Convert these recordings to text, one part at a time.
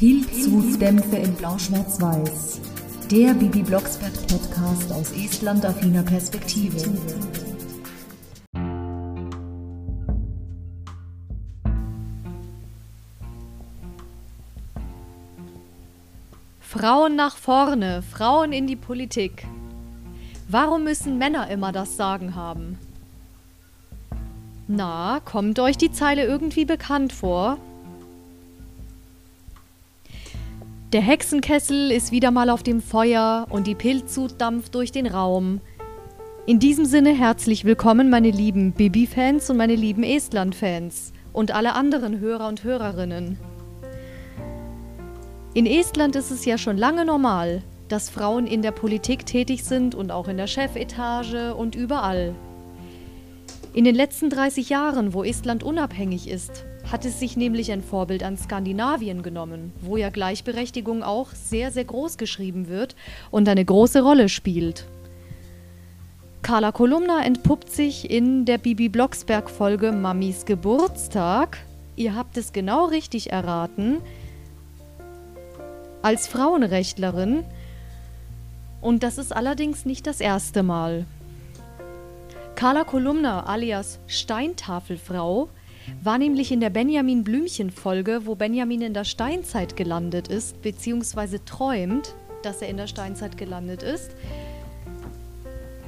Pilzhutdämpfe in Blau-Schwarz-Weiß. Der Bibi Blocksberg Podcast aus Estland-affiner Perspektive. Frauen nach vorne, Frauen in die Politik. Warum müssen Männer immer das Sagen haben? Na, kommt euch die Zeile irgendwie bekannt vor? Der Hexenkessel ist wieder mal auf dem Feuer und die Pilzsud dampft durch den Raum. In diesem Sinne herzlich willkommen, meine lieben Bibi-Fans und meine lieben Estland-Fans und alle anderen Hörer und Hörerinnen. In Estland ist es ja schon lange normal, dass Frauen in der Politik tätig sind und auch in der Chefetage und überall. In den letzten 30 Jahren, wo Estland unabhängig ist, hat es sich nämlich ein Vorbild an Skandinavien genommen, wo ja Gleichberechtigung auch sehr, sehr groß geschrieben wird und eine große Rolle spielt. Carla Kolumna entpuppt sich in der Bibi Blocksberg-Folge Mamis Geburtstag, ihr habt es genau richtig erraten, als Frauenrechtlerin. Und das ist allerdings nicht das erste Mal. Carla Kolumna alias Steintafelfrau war nämlich in der Benjamin Blümchen-Folge, wo Benjamin in der Steinzeit gelandet ist, beziehungsweise träumt, dass er in der Steinzeit gelandet ist.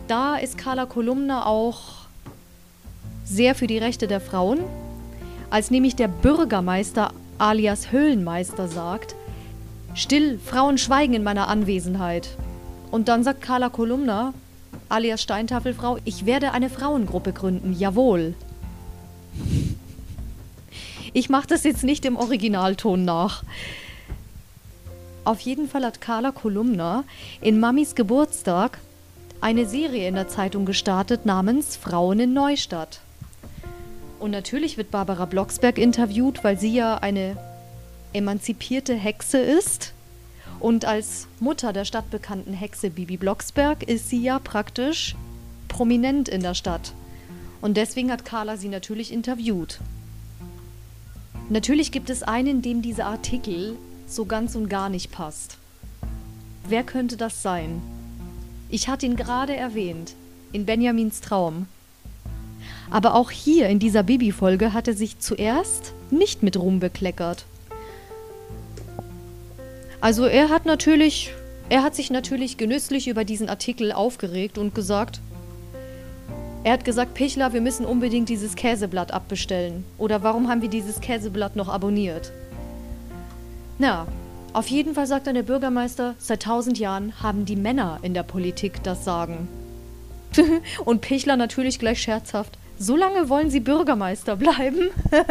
Da ist Carla Kolumna auch sehr für die Rechte der Frauen. Als nämlich der Bürgermeister alias Höhlenmeister sagt, Still, Frauen schweigen in meiner Anwesenheit. Und dann sagt Carla Kolumna, alias Steintafelfrau, ich werde eine Frauengruppe gründen, jawohl. Ich mache das jetzt nicht im Originalton nach. Auf jeden Fall hat Carla Kolumna in Mamis Geburtstag eine Serie in der Zeitung gestartet namens Frauen in Neustadt. Und natürlich wird Barbara Blocksberg interviewt, weil sie ja eine emanzipierte Hexe ist. Und als Mutter der stadtbekannten Hexe Bibi Blocksberg ist sie ja praktisch prominent in der Stadt. Und deswegen hat Carla sie natürlich interviewt. Natürlich gibt es einen, dem dieser Artikel so ganz und gar nicht passt. Wer könnte das sein? Ich hatte ihn gerade erwähnt, in Benjamins Traum. Aber auch hier in dieser Bibi-Folge hat er sich zuerst nicht mit Ruhm bekleckert. Also er hat natürlich, er hat sich natürlich genüsslich über diesen Artikel aufgeregt und gesagt, er hat gesagt, Pichler, wir müssen unbedingt dieses Käseblatt abbestellen. Oder warum haben wir dieses Käseblatt noch abonniert? Na, auf jeden Fall sagt dann der Bürgermeister, seit tausend Jahren haben die Männer in der Politik das Sagen. Und Pichler natürlich gleich scherzhaft, so lange wollen sie Bürgermeister bleiben?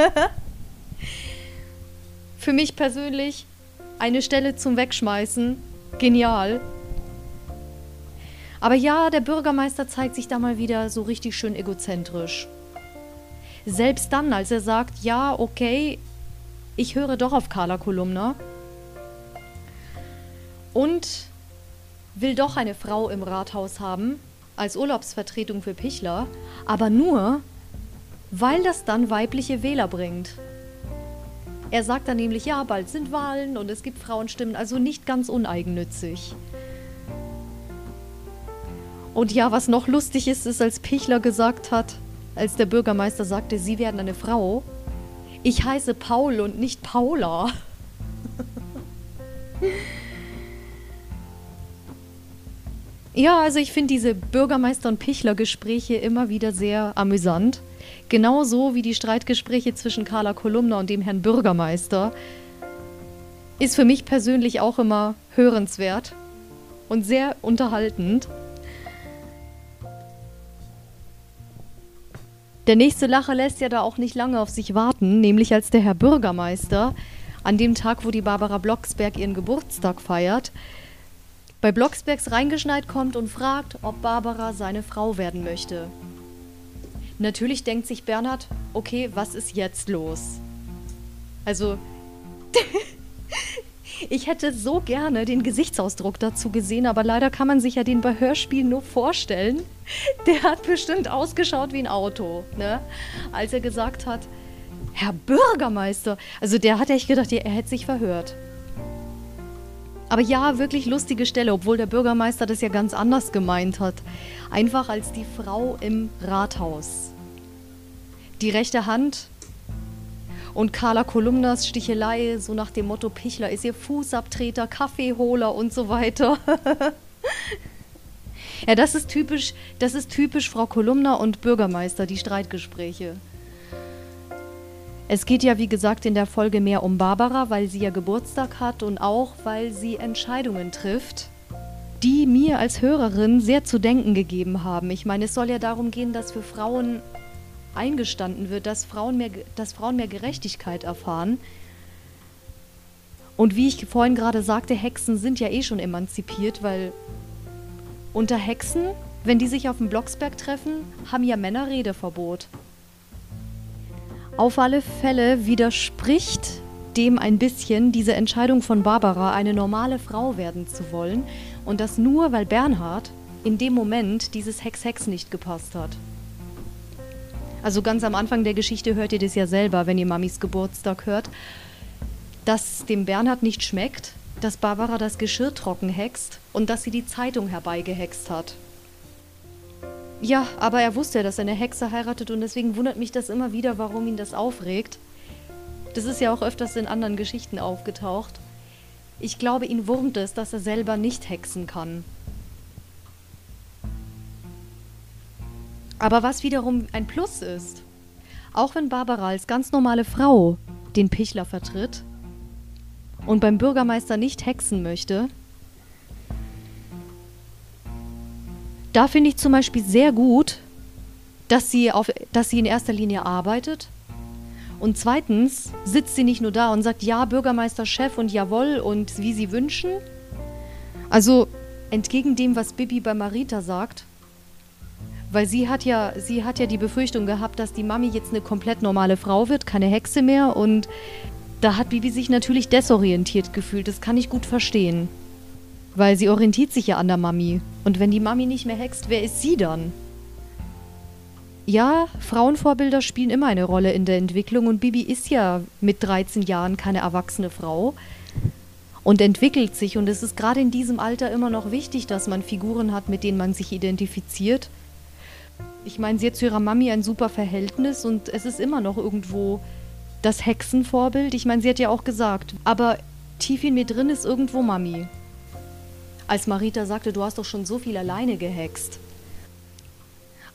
Für mich persönlich eine Stelle zum Wegschmeißen. Genial. Aber ja, der Bürgermeister zeigt sich da mal wieder so richtig schön egozentrisch. Selbst dann, als er sagt, ja, okay, ich höre doch auf Carla Kolumna und will doch eine Frau im Rathaus haben als Urlaubsvertretung für Pichler, aber nur, weil das dann weibliche Wähler bringt. Er sagt dann nämlich, ja, bald sind Wahlen und es gibt Frauenstimmen, also nicht ganz uneigennützig. Und ja, was noch lustig ist, ist, als Pichler gesagt hat, als der Bürgermeister sagte, Sie werden eine Frau. Ich heiße Paul und nicht Paula. ja, also ich finde diese Bürgermeister- und Pichler-Gespräche immer wieder sehr amüsant. Genauso wie die Streitgespräche zwischen Carla Kolumna und dem Herrn Bürgermeister. Ist für mich persönlich auch immer hörenswert und sehr unterhaltend. Der nächste Lacher lässt ja da auch nicht lange auf sich warten, nämlich als der Herr Bürgermeister an dem Tag, wo die Barbara Blocksberg ihren Geburtstag feiert, bei Blocksbergs reingeschneit kommt und fragt, ob Barbara seine Frau werden möchte. Natürlich denkt sich Bernhard, okay, was ist jetzt los? Also, Ich hätte so gerne den Gesichtsausdruck dazu gesehen, aber leider kann man sich ja den bei Hörspielen nur vorstellen. Der hat bestimmt ausgeschaut wie ein Auto, ne? Als er gesagt hat, Herr Bürgermeister. Also der hat echt gedacht, er hätte sich verhört. Aber ja, wirklich lustige Stelle, obwohl der Bürgermeister das ja ganz anders gemeint hat. Einfach als die Frau im Rathaus. Die rechte Hand und Carla Kolumnas Stichelei, so nach dem Motto, Pichler ist ihr Fußabtreter, Kaffeeholer und so weiter. ja, das ist typisch, das ist typisch Frau Kolumna und Bürgermeister, die Streitgespräche. Es geht ja, wie gesagt, in der Folge mehr um Barbara, weil sie ja Geburtstag hat und auch, weil sie Entscheidungen trifft, die mir als Hörerin sehr zu denken gegeben haben. Ich meine, es soll ja darum gehen, dass für Frauen eingestanden wird, dass Frauen mehr, dass Frauen mehr Gerechtigkeit erfahren. Und wie ich vorhin gerade sagte, Hexen sind ja eh schon emanzipiert, weil unter Hexen, wenn die sich auf dem Blocksberg treffen, haben ja Männer Redeverbot. Auf alle Fälle widerspricht dem ein bisschen diese Entscheidung von Barbara, eine normale Frau werden zu wollen und das nur, weil Bernhard in dem Moment dieses Hex-Hex nicht gepasst hat. Also ganz am Anfang der Geschichte hört ihr das ja selber, wenn ihr Mamis Geburtstag hört, dass dem Bernhard nicht schmeckt, dass Barbara das Geschirr trocken hext und dass sie die Zeitung herbeigehext hat. Ja, aber er wusste ja, dass er eine Hexe heiratet und deswegen wundert mich das immer wieder, warum ihn das aufregt. Das ist ja auch öfters in anderen Geschichten aufgetaucht. Ich glaube, ihn wurmt es, dass er selber nicht hexen kann. Aber was wiederum ein Plus ist, auch wenn Barbara als ganz normale Frau den Pichler vertritt und beim Bürgermeister nicht hexen möchte, Da finde ich zum Beispiel sehr gut, dass sie, auf, dass sie in erster Linie arbeitet. Und zweitens sitzt sie nicht nur da und sagt, ja, Bürgermeister, Chef und jawohl und wie sie wünschen. Also entgegen dem, was Bibi bei Marita sagt, weil sie hat ja, sie hat ja die Befürchtung gehabt, dass die Mami jetzt eine komplett normale Frau wird, keine Hexe mehr und da hat Bibi sich natürlich desorientiert gefühlt. Das kann ich gut verstehen. Weil sie orientiert sich ja an der Mami. Und wenn die Mami nicht mehr hext, wer ist sie dann? Ja, Frauenvorbilder spielen immer eine Rolle in der Entwicklung und Bibi ist ja mit 13 Jahren keine erwachsene Frau und entwickelt sich und es ist gerade in diesem Alter immer noch wichtig, dass man Figuren hat, mit denen man sich identifiziert. Ich meine, sie hat zu ihrer Mami ein super Verhältnis und es ist immer noch irgendwo das Hexenvorbild. Ich meine, sie hat ja auch gesagt, aber tief in mir drin ist irgendwo Mami als Marita sagte, du hast doch schon so viel alleine gehext.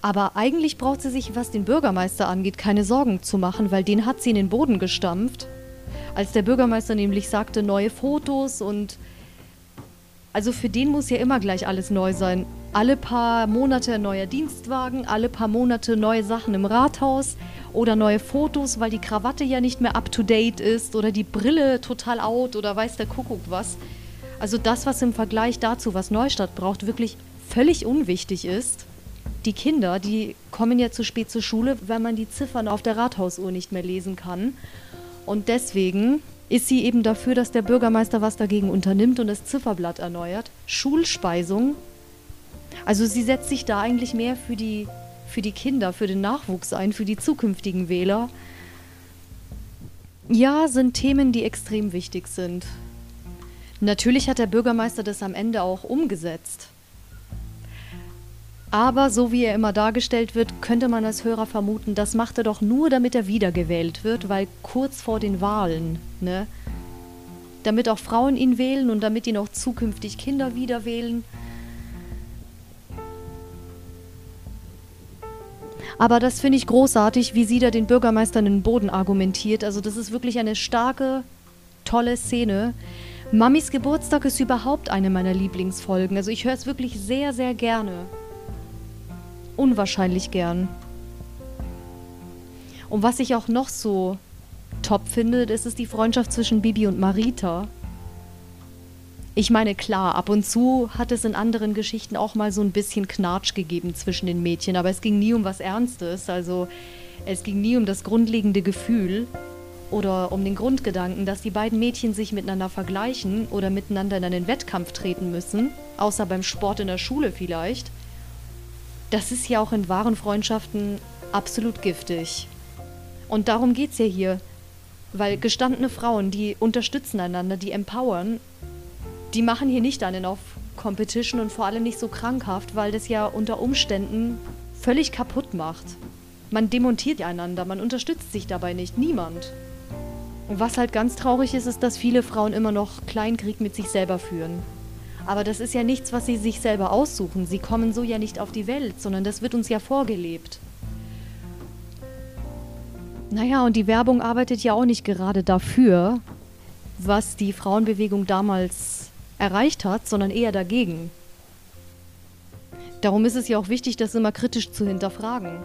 Aber eigentlich braucht sie sich, was den Bürgermeister angeht, keine Sorgen zu machen, weil den hat sie in den Boden gestampft. Als der Bürgermeister nämlich sagte, neue Fotos und... Also für den muss ja immer gleich alles neu sein. Alle paar Monate ein neuer Dienstwagen, alle paar Monate neue Sachen im Rathaus oder neue Fotos, weil die Krawatte ja nicht mehr up-to-date ist oder die Brille total out oder weiß der Kuckuck was. Also das, was im Vergleich dazu, was Neustadt braucht, wirklich völlig unwichtig ist. Die Kinder, die kommen ja zu spät zur Schule, wenn man die Ziffern auf der Rathausuhr nicht mehr lesen kann. Und deswegen ist sie eben dafür, dass der Bürgermeister was dagegen unternimmt und das Zifferblatt erneuert. Schulspeisung. Also sie setzt sich da eigentlich mehr für die, für die Kinder, für den Nachwuchs ein, für die zukünftigen Wähler. Ja, sind Themen, die extrem wichtig sind. Natürlich hat der Bürgermeister das am Ende auch umgesetzt. Aber so wie er immer dargestellt wird, könnte man als Hörer vermuten, das macht er doch nur, damit er wiedergewählt wird, weil kurz vor den Wahlen, ne? Damit auch Frauen ihn wählen und damit ihn auch zukünftig Kinder wieder wählen. Aber das finde ich großartig, wie sie da den Bürgermeister in den Boden argumentiert. Also das ist wirklich eine starke, tolle Szene. Mamis Geburtstag ist überhaupt eine meiner Lieblingsfolgen. Also ich höre es wirklich sehr, sehr gerne. Unwahrscheinlich gern. Und was ich auch noch so top finde, das ist die Freundschaft zwischen Bibi und Marita. Ich meine, klar, ab und zu hat es in anderen Geschichten auch mal so ein bisschen Knatsch gegeben zwischen den Mädchen, aber es ging nie um was Ernstes. Also es ging nie um das grundlegende Gefühl oder um den Grundgedanken, dass die beiden Mädchen sich miteinander vergleichen oder miteinander in einen Wettkampf treten müssen, außer beim Sport in der Schule vielleicht, das ist ja auch in wahren Freundschaften absolut giftig. Und darum geht es ja hier, weil gestandene Frauen, die unterstützen einander, die empowern, die machen hier nicht einen auf Competition und vor allem nicht so krankhaft, weil das ja unter Umständen völlig kaputt macht. Man demontiert einander, man unterstützt sich dabei nicht, niemand. Und was halt ganz traurig ist, ist, dass viele Frauen immer noch Kleinkrieg mit sich selber führen. Aber das ist ja nichts, was sie sich selber aussuchen. Sie kommen so ja nicht auf die Welt, sondern das wird uns ja vorgelebt. Naja, und die Werbung arbeitet ja auch nicht gerade dafür, was die Frauenbewegung damals erreicht hat, sondern eher dagegen. Darum ist es ja auch wichtig, das immer kritisch zu hinterfragen.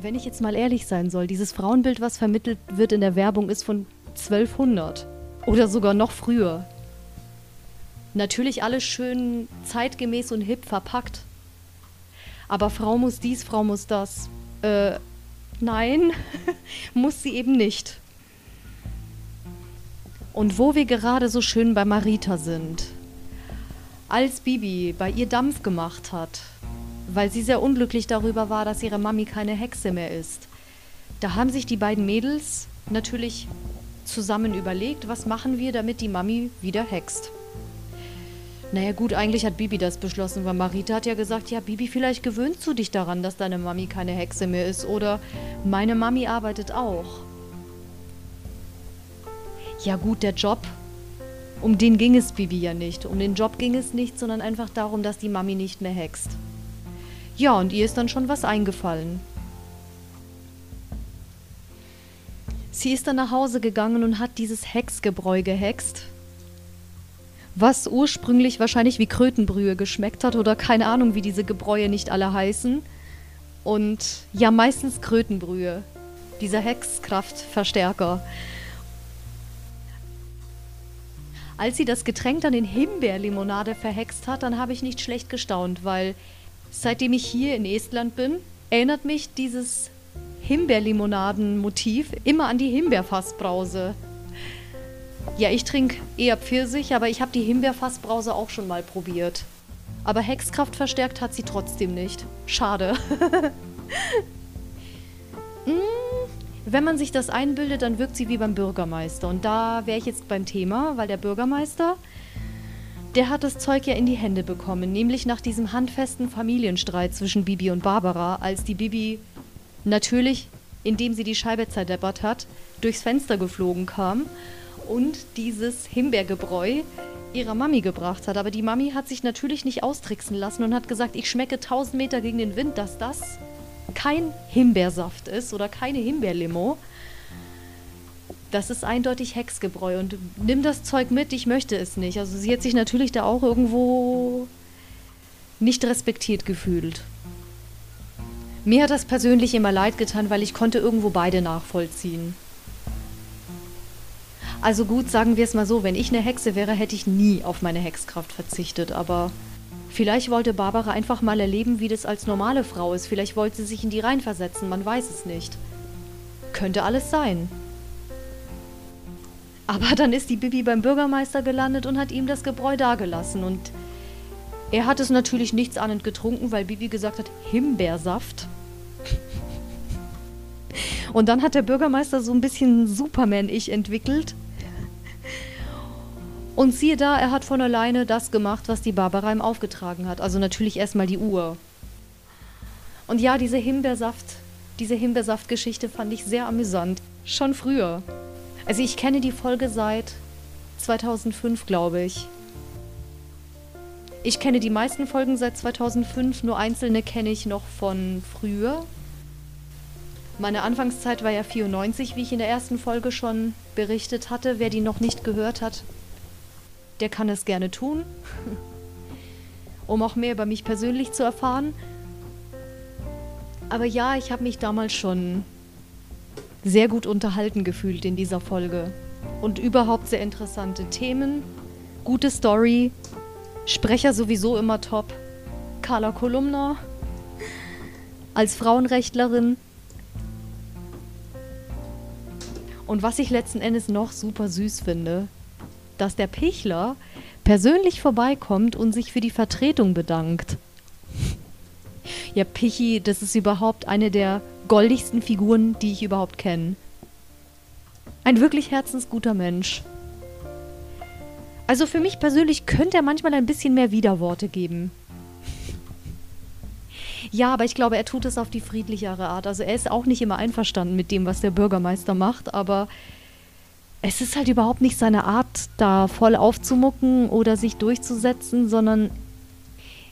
Wenn ich jetzt mal ehrlich sein soll, dieses Frauenbild, was vermittelt wird in der Werbung, ist von 1200 oder sogar noch früher. Natürlich alles schön zeitgemäß und hip verpackt. Aber Frau muss dies, Frau muss das. Äh, nein, muss sie eben nicht. Und wo wir gerade so schön bei Marita sind. Als Bibi bei ihr Dampf gemacht hat, weil sie sehr unglücklich darüber war, dass ihre Mami keine Hexe mehr ist, da haben sich die beiden Mädels natürlich zusammen überlegt, was machen wir, damit die Mami wieder hext. Naja gut, eigentlich hat Bibi das beschlossen, weil Marita hat ja gesagt, ja Bibi, vielleicht gewöhnst du dich daran, dass deine Mami keine Hexe mehr ist oder meine Mami arbeitet auch. Ja gut, der Job, um den ging es Bibi ja nicht. Um den Job ging es nicht, sondern einfach darum, dass die Mami nicht mehr hext. Ja, und ihr ist dann schon was eingefallen. Sie ist dann nach Hause gegangen und hat dieses Hexgebräu gehext was ursprünglich wahrscheinlich wie Krötenbrühe geschmeckt hat oder keine Ahnung, wie diese Gebräue nicht alle heißen. Und ja, meistens Krötenbrühe, dieser Hexkraftverstärker. Als sie das Getränk dann in Himbeerlimonade verhext hat, dann habe ich nicht schlecht gestaunt, weil seitdem ich hier in Estland bin, erinnert mich dieses Himbeerlimonaden-Motiv immer an die Himbeerfassbrause. Ja, ich trinke eher Pfirsich, aber ich habe die Himbeerfassbrause auch schon mal probiert. Aber Hexkraft verstärkt hat sie trotzdem nicht. Schade. hm, wenn man sich das einbildet, dann wirkt sie wie beim Bürgermeister. Und da wäre ich jetzt beim Thema, weil der Bürgermeister, der hat das Zeug ja in die Hände bekommen. Nämlich nach diesem handfesten Familienstreit zwischen Bibi und Barbara, als die Bibi natürlich, indem sie die Scheibe zerdeppert hat, durchs Fenster geflogen kam und dieses Himbeergebräu ihrer Mami gebracht hat. Aber die Mami hat sich natürlich nicht austricksen lassen und hat gesagt, ich schmecke 1000 Meter gegen den Wind, dass das kein Himbeersaft ist oder keine Himbeerlimo. Das ist eindeutig Hexgebräu und nimm das Zeug mit, ich möchte es nicht. Also sie hat sich natürlich da auch irgendwo nicht respektiert gefühlt. Mir hat das persönlich immer leid getan, weil ich konnte irgendwo beide nachvollziehen. Also gut, sagen wir es mal so, wenn ich eine Hexe wäre, hätte ich nie auf meine Hexkraft verzichtet, aber vielleicht wollte Barbara einfach mal erleben, wie das als normale Frau ist. Vielleicht wollte sie sich in die reinversetzen, man weiß es nicht. Könnte alles sein. Aber dann ist die Bibi beim Bürgermeister gelandet und hat ihm das Gebräu dagelassen und er hat es natürlich nichts ahnend getrunken, weil Bibi gesagt hat, Himbeersaft. Und dann hat der Bürgermeister so ein bisschen Superman-Ich entwickelt und siehe da, er hat von alleine das gemacht, was die Barbara ihm aufgetragen hat. Also natürlich erstmal die Uhr. Und ja, diese Himbeersaft, diese Himbeersaft-Geschichte fand ich sehr amüsant. Schon früher. Also ich kenne die Folge seit 2005, glaube ich. Ich kenne die meisten Folgen seit 2005, nur einzelne kenne ich noch von früher. Meine Anfangszeit war ja 94, wie ich in der ersten Folge schon berichtet hatte. Wer die noch nicht gehört hat, der kann es gerne tun, um auch mehr über mich persönlich zu erfahren. Aber ja, ich habe mich damals schon sehr gut unterhalten gefühlt in dieser Folge. Und überhaupt sehr interessante Themen, gute Story, Sprecher sowieso immer top. Carla Kolumna als Frauenrechtlerin. Und was ich letzten Endes noch super süß finde, dass der Pichler persönlich vorbeikommt und sich für die Vertretung bedankt. Ja, Pichi, das ist überhaupt eine der goldigsten Figuren, die ich überhaupt kenne. Ein wirklich herzensguter Mensch. Also für mich persönlich könnte er manchmal ein bisschen mehr Widerworte geben. Ja, aber ich glaube, er tut es auf die friedlichere Art. Also er ist auch nicht immer einverstanden mit dem, was der Bürgermeister macht, aber es ist halt überhaupt nicht seine Art, da voll aufzumucken oder sich durchzusetzen, sondern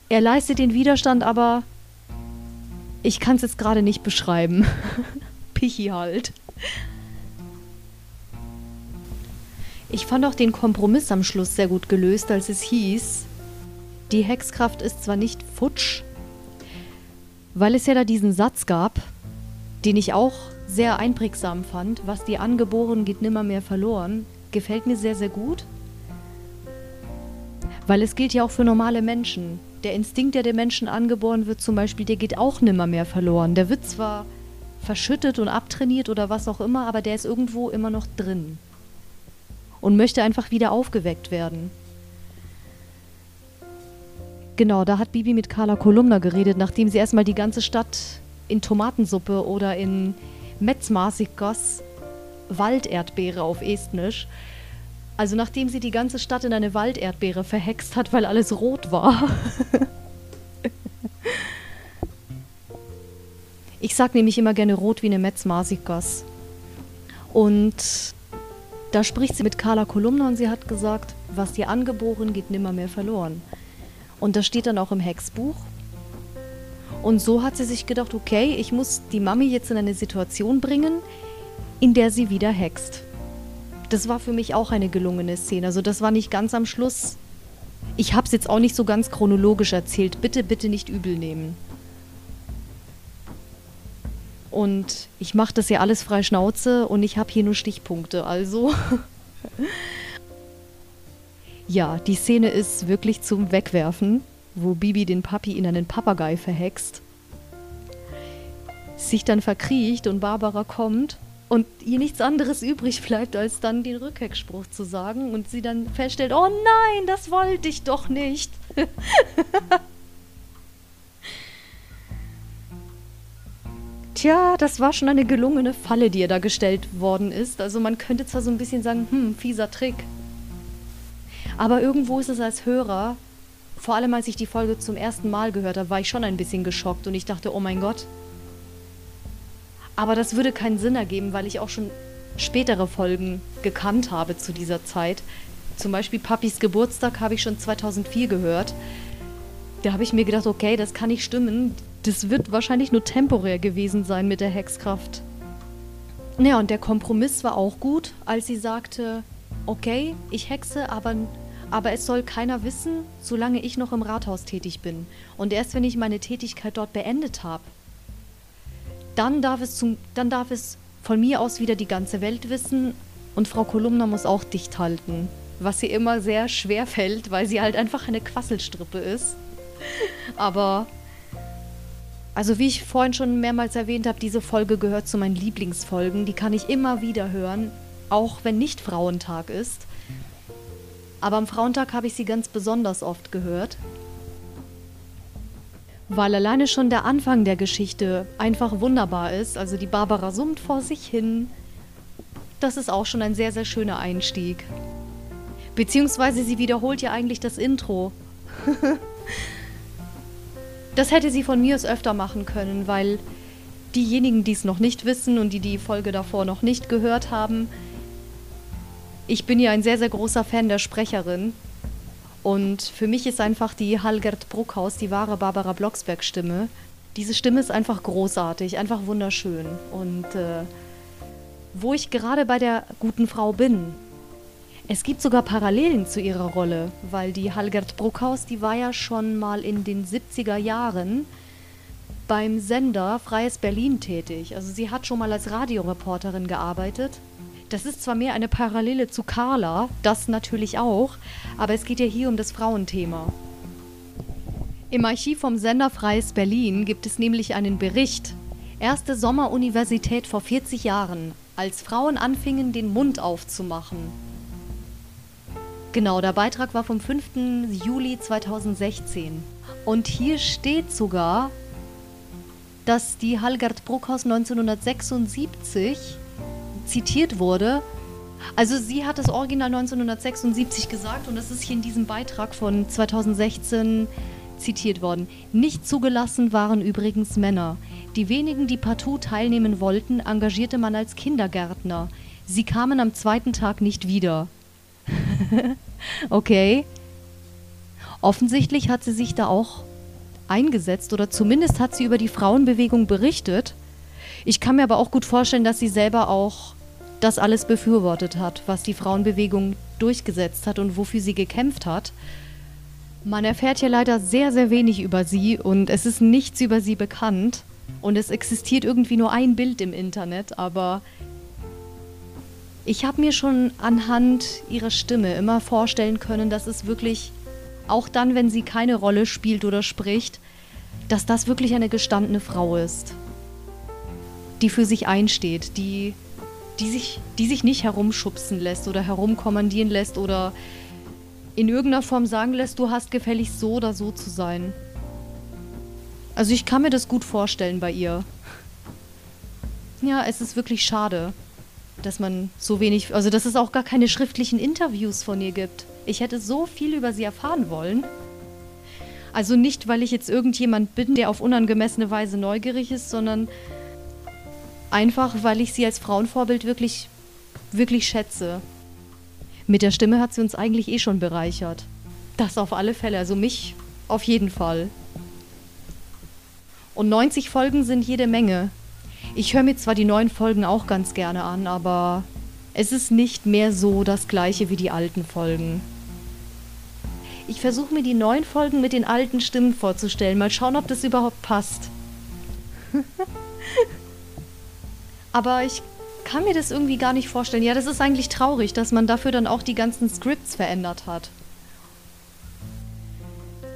er leistet den Widerstand, aber ich kann es jetzt gerade nicht beschreiben. Pichi halt. Ich fand auch den Kompromiss am Schluss sehr gut gelöst, als es hieß, die Hexkraft ist zwar nicht futsch, weil es ja da diesen Satz gab, den ich auch sehr einprägsam fand, was dir angeboren geht nimmer mehr verloren, gefällt mir sehr, sehr gut. Weil es gilt ja auch für normale Menschen. Der Instinkt, der dem Menschen angeboren wird, zum Beispiel, der geht auch nimmer mehr verloren. Der wird zwar verschüttet und abtrainiert oder was auch immer, aber der ist irgendwo immer noch drin. Und möchte einfach wieder aufgeweckt werden. Genau, da hat Bibi mit Carla Kolumna geredet, nachdem sie erstmal die ganze Stadt in Tomatensuppe oder in Metzmaßig Walderdbeere auf Estnisch. Also nachdem sie die ganze Stadt in eine Walderdbeere verhext hat, weil alles rot war. ich sag nämlich immer gerne rot wie eine Metzmasikas. Und da spricht sie mit Carla Kolumna und sie hat gesagt, was dir angeboren, geht nimmer mehr verloren. Und das steht dann auch im Hexbuch. Und so hat sie sich gedacht, okay, ich muss die Mami jetzt in eine Situation bringen, in der sie wieder hext. Das war für mich auch eine gelungene Szene. Also das war nicht ganz am Schluss. Ich habe es jetzt auch nicht so ganz chronologisch erzählt. Bitte, bitte nicht übel nehmen. Und ich mache das ja alles frei Schnauze und ich habe hier nur Stichpunkte. Also Ja, die Szene ist wirklich zum Wegwerfen, wo Bibi den Papi in einen Papagei verhext, sich dann verkriecht und Barbara kommt und ihr nichts anderes übrig bleibt, als dann den Rückheckspruch zu sagen und sie dann feststellt, oh nein, das wollte ich doch nicht. Tja, das war schon eine gelungene Falle, die ihr da gestellt worden ist. Also man könnte zwar so ein bisschen sagen, hm, fieser Trick. Aber irgendwo ist es als Hörer, vor allem als ich die Folge zum ersten Mal gehört habe, war ich schon ein bisschen geschockt und ich dachte, oh mein Gott. Aber das würde keinen Sinn ergeben, weil ich auch schon spätere Folgen gekannt habe zu dieser Zeit. Zum Beispiel Papis Geburtstag habe ich schon 2004 gehört. Da habe ich mir gedacht, okay, das kann nicht stimmen. Das wird wahrscheinlich nur temporär gewesen sein mit der Hexkraft. Ja, und der Kompromiss war auch gut, als sie sagte, okay, ich hexe, aber aber es soll keiner wissen, solange ich noch im Rathaus tätig bin. Und erst wenn ich meine Tätigkeit dort beendet habe, dann darf es, dann darf es von mir aus wieder die ganze Welt wissen und Frau Kolumna muss auch dicht halten. Was ihr immer sehr schwer fällt, weil sie halt einfach eine Quasselstrippe ist. Aber, also wie ich vorhin schon mehrmals erwähnt habe, diese Folge gehört zu meinen Lieblingsfolgen. Die kann ich immer wieder hören, auch wenn nicht Frauentag ist. Aber am Frauentag habe ich sie ganz besonders oft gehört. Weil alleine schon der Anfang der Geschichte einfach wunderbar ist. Also die Barbara summt vor sich hin. Das ist auch schon ein sehr, sehr schöner Einstieg. Beziehungsweise sie wiederholt ja eigentlich das Intro. das hätte sie von mir aus öfter machen können, weil diejenigen, die es noch nicht wissen und die die Folge davor noch nicht gehört haben, ich bin ja ein sehr, sehr großer Fan der Sprecherin. Und für mich ist einfach die Halgert Bruckhaus die wahre Barbara Blocksberg-Stimme. Diese Stimme ist einfach großartig, einfach wunderschön. Und äh, wo ich gerade bei der guten Frau bin, es gibt sogar Parallelen zu ihrer Rolle, weil die Halgert Bruckhaus, die war ja schon mal in den 70er Jahren beim Sender Freies Berlin tätig. Also sie hat schon mal als Radioreporterin gearbeitet das ist zwar mehr eine Parallele zu Carla, das natürlich auch, aber es geht ja hier um das Frauenthema. Im Archiv vom Sender Freies Berlin gibt es nämlich einen Bericht. Erste Sommeruniversität vor 40 Jahren, als Frauen anfingen, den Mund aufzumachen. Genau, der Beitrag war vom 5. Juli 2016. Und hier steht sogar, dass die Halgard Bruckhaus 1976 zitiert wurde, Also sie hat das Original 1976 gesagt und das ist hier in diesem Beitrag von 2016 zitiert worden. Nicht zugelassen waren übrigens Männer. Die wenigen, die partout teilnehmen wollten, engagierte man als Kindergärtner. Sie kamen am zweiten Tag nicht wieder. okay. Offensichtlich hat sie sich da auch eingesetzt oder zumindest hat sie über die Frauenbewegung berichtet. Ich kann mir aber auch gut vorstellen, dass sie selber auch das alles befürwortet hat, was die Frauenbewegung durchgesetzt hat und wofür sie gekämpft hat. Man erfährt hier leider sehr, sehr wenig über sie und es ist nichts über sie bekannt. Und es existiert irgendwie nur ein Bild im Internet, aber ich habe mir schon anhand ihrer Stimme immer vorstellen können, dass es wirklich, auch dann, wenn sie keine Rolle spielt oder spricht, dass das wirklich eine gestandene Frau ist, die für sich einsteht, die, die, sich, die sich nicht herumschubsen lässt oder herumkommandieren lässt oder in irgendeiner Form sagen lässt, du hast gefälligst so oder so zu sein. Also ich kann mir das gut vorstellen bei ihr. Ja, es ist wirklich schade dass man so wenig, also dass es auch gar keine schriftlichen Interviews von ihr gibt. Ich hätte so viel über sie erfahren wollen. Also nicht, weil ich jetzt irgendjemand bin, der auf unangemessene Weise neugierig ist, sondern einfach, weil ich sie als Frauenvorbild wirklich, wirklich schätze. Mit der Stimme hat sie uns eigentlich eh schon bereichert. Das auf alle Fälle, also mich auf jeden Fall. Und 90 Folgen sind jede Menge. Ich höre mir zwar die neuen Folgen auch ganz gerne an, aber es ist nicht mehr so das gleiche wie die alten Folgen. Ich versuche mir die neuen Folgen mit den alten Stimmen vorzustellen. Mal schauen, ob das überhaupt passt. aber ich kann mir das irgendwie gar nicht vorstellen. Ja, das ist eigentlich traurig, dass man dafür dann auch die ganzen Scripts verändert hat.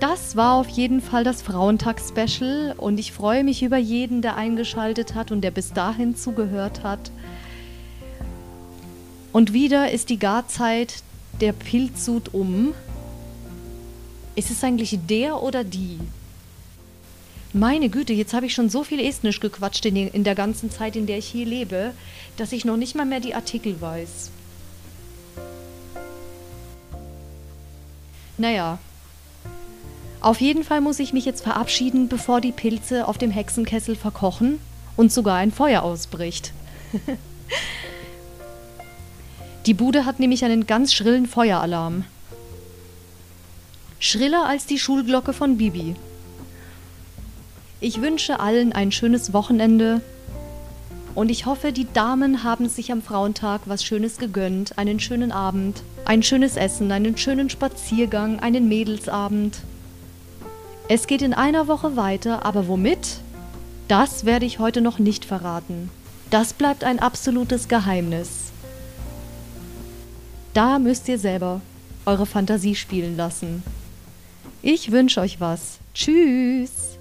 Das war auf jeden Fall das Frauentag-Special und ich freue mich über jeden, der eingeschaltet hat und der bis dahin zugehört hat. Und wieder ist die Garzeit der Pilzsud um. Ist es eigentlich der oder die? Meine Güte, jetzt habe ich schon so viel Estnisch gequatscht in, in der ganzen Zeit, in der ich hier lebe, dass ich noch nicht mal mehr die Artikel weiß. Naja, auf jeden Fall muss ich mich jetzt verabschieden, bevor die Pilze auf dem Hexenkessel verkochen und sogar ein Feuer ausbricht. die Bude hat nämlich einen ganz schrillen Feueralarm. Schriller als die Schulglocke von Bibi. Ich wünsche allen ein schönes Wochenende und ich hoffe, die Damen haben sich am Frauentag was Schönes gegönnt, einen schönen Abend, ein schönes Essen, einen schönen Spaziergang, einen Mädelsabend. Es geht in einer Woche weiter, aber womit? Das werde ich heute noch nicht verraten. Das bleibt ein absolutes Geheimnis. Da müsst ihr selber eure Fantasie spielen lassen. Ich wünsche euch was. Tschüss.